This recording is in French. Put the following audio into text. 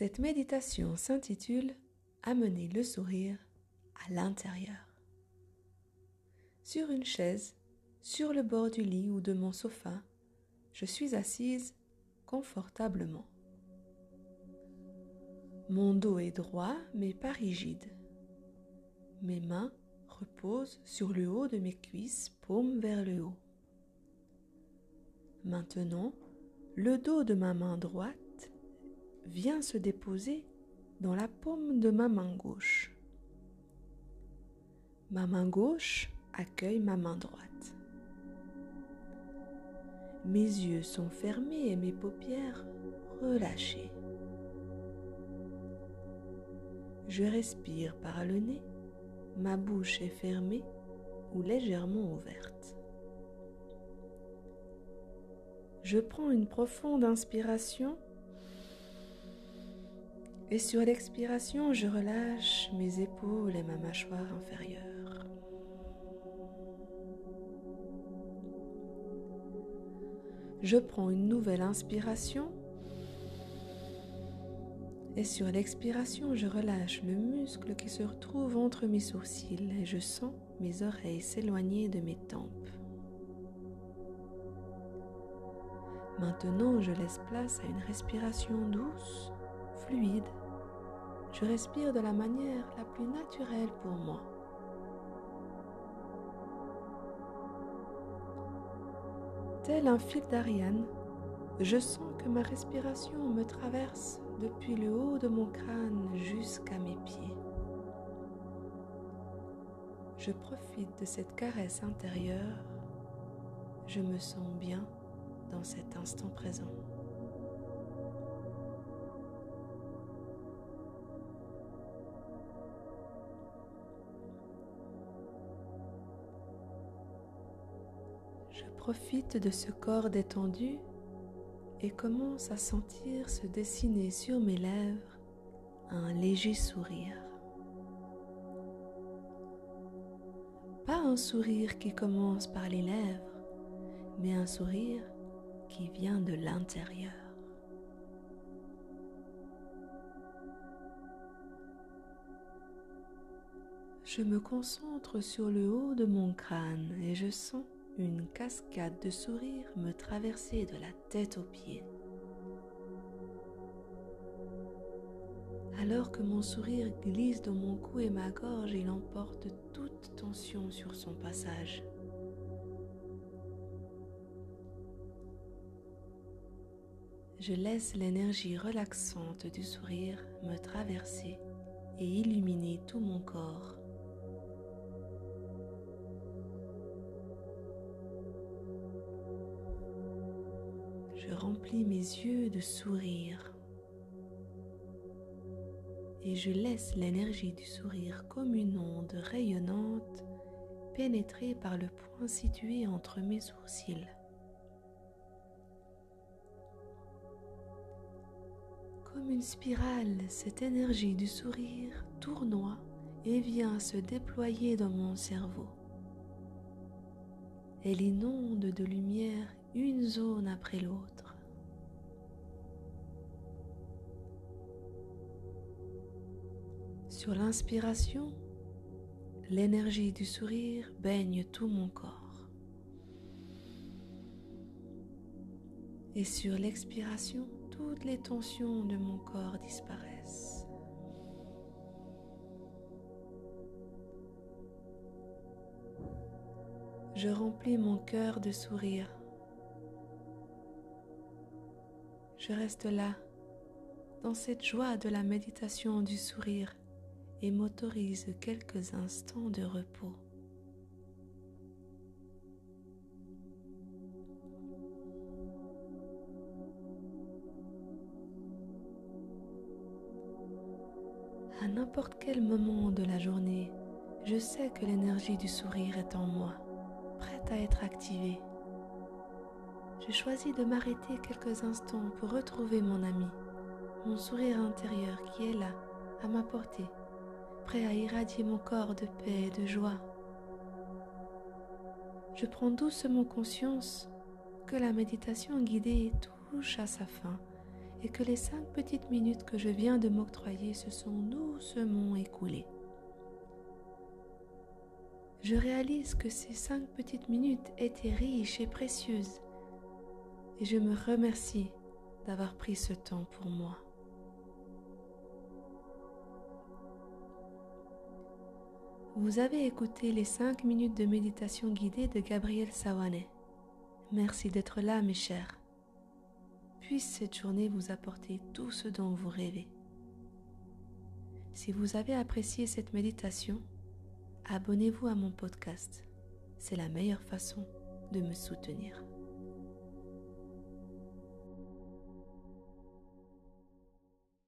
Cette méditation s'intitule Amener le sourire à l'intérieur. Sur une chaise, sur le bord du lit ou de mon sofa, je suis assise confortablement. Mon dos est droit mais pas rigide. Mes mains reposent sur le haut de mes cuisses, paume vers le haut. Maintenant, le dos de ma main droite vient se déposer dans la paume de ma main gauche. Ma main gauche accueille ma main droite. Mes yeux sont fermés et mes paupières relâchées. Je respire par le nez, ma bouche est fermée ou légèrement ouverte. Je prends une profonde inspiration et sur l'expiration, je relâche mes épaules et ma mâchoire inférieure. Je prends une nouvelle inspiration et sur l'expiration, je relâche le muscle qui se retrouve entre mes sourcils et je sens mes oreilles s'éloigner de mes tempes. Maintenant, je laisse place à une respiration douce, fluide. Je respire de la manière la plus naturelle pour moi. Tel un fil d'Ariane, je sens que ma respiration me traverse depuis le haut de mon crâne jusqu'à mes pieds. Je profite de cette caresse intérieure. Je me sens bien dans cet instant présent. Je profite de ce corps détendu et commence à sentir se dessiner sur mes lèvres un léger sourire. Pas un sourire qui commence par les lèvres, mais un sourire qui vient de l'intérieur. Je me concentre sur le haut de mon crâne et je sens une cascade de sourires me traverser de la tête aux pieds. Alors que mon sourire glisse dans mon cou et ma gorge, il emporte toute tension sur son passage. Je laisse l'énergie relaxante du sourire me traverser et illuminer tout mon corps. Je remplis mes yeux de sourire et je laisse l'énergie du sourire comme une onde rayonnante pénétrer par le point situé entre mes sourcils. Comme une spirale, cette énergie du sourire tournoie et vient se déployer dans mon cerveau. Elle inonde de lumière une zone après l'autre. Sur l'inspiration, l'énergie du sourire baigne tout mon corps. Et sur l'expiration, toutes les tensions de mon corps disparaissent. Je remplis mon cœur de sourire. Je reste là, dans cette joie de la méditation du sourire, et m'autorise quelques instants de repos. À n'importe quel moment de la journée, je sais que l'énergie du sourire est en moi, prête à être activée. Je choisis de m'arrêter quelques instants pour retrouver mon ami, mon sourire intérieur qui est là, à ma portée, prêt à irradier mon corps de paix et de joie. Je prends doucement conscience que la méditation guidée touche à sa fin et que les cinq petites minutes que je viens de m'octroyer se sont doucement écoulées. Je réalise que ces cinq petites minutes étaient riches et précieuses et je me remercie d'avoir pris ce temps pour moi. Vous avez écouté les 5 minutes de méditation guidée de Gabriel Sawane. Merci d'être là, mes chers. Puisse cette journée vous apporter tout ce dont vous rêvez. Si vous avez apprécié cette méditation, abonnez-vous à mon podcast. C'est la meilleure façon de me soutenir.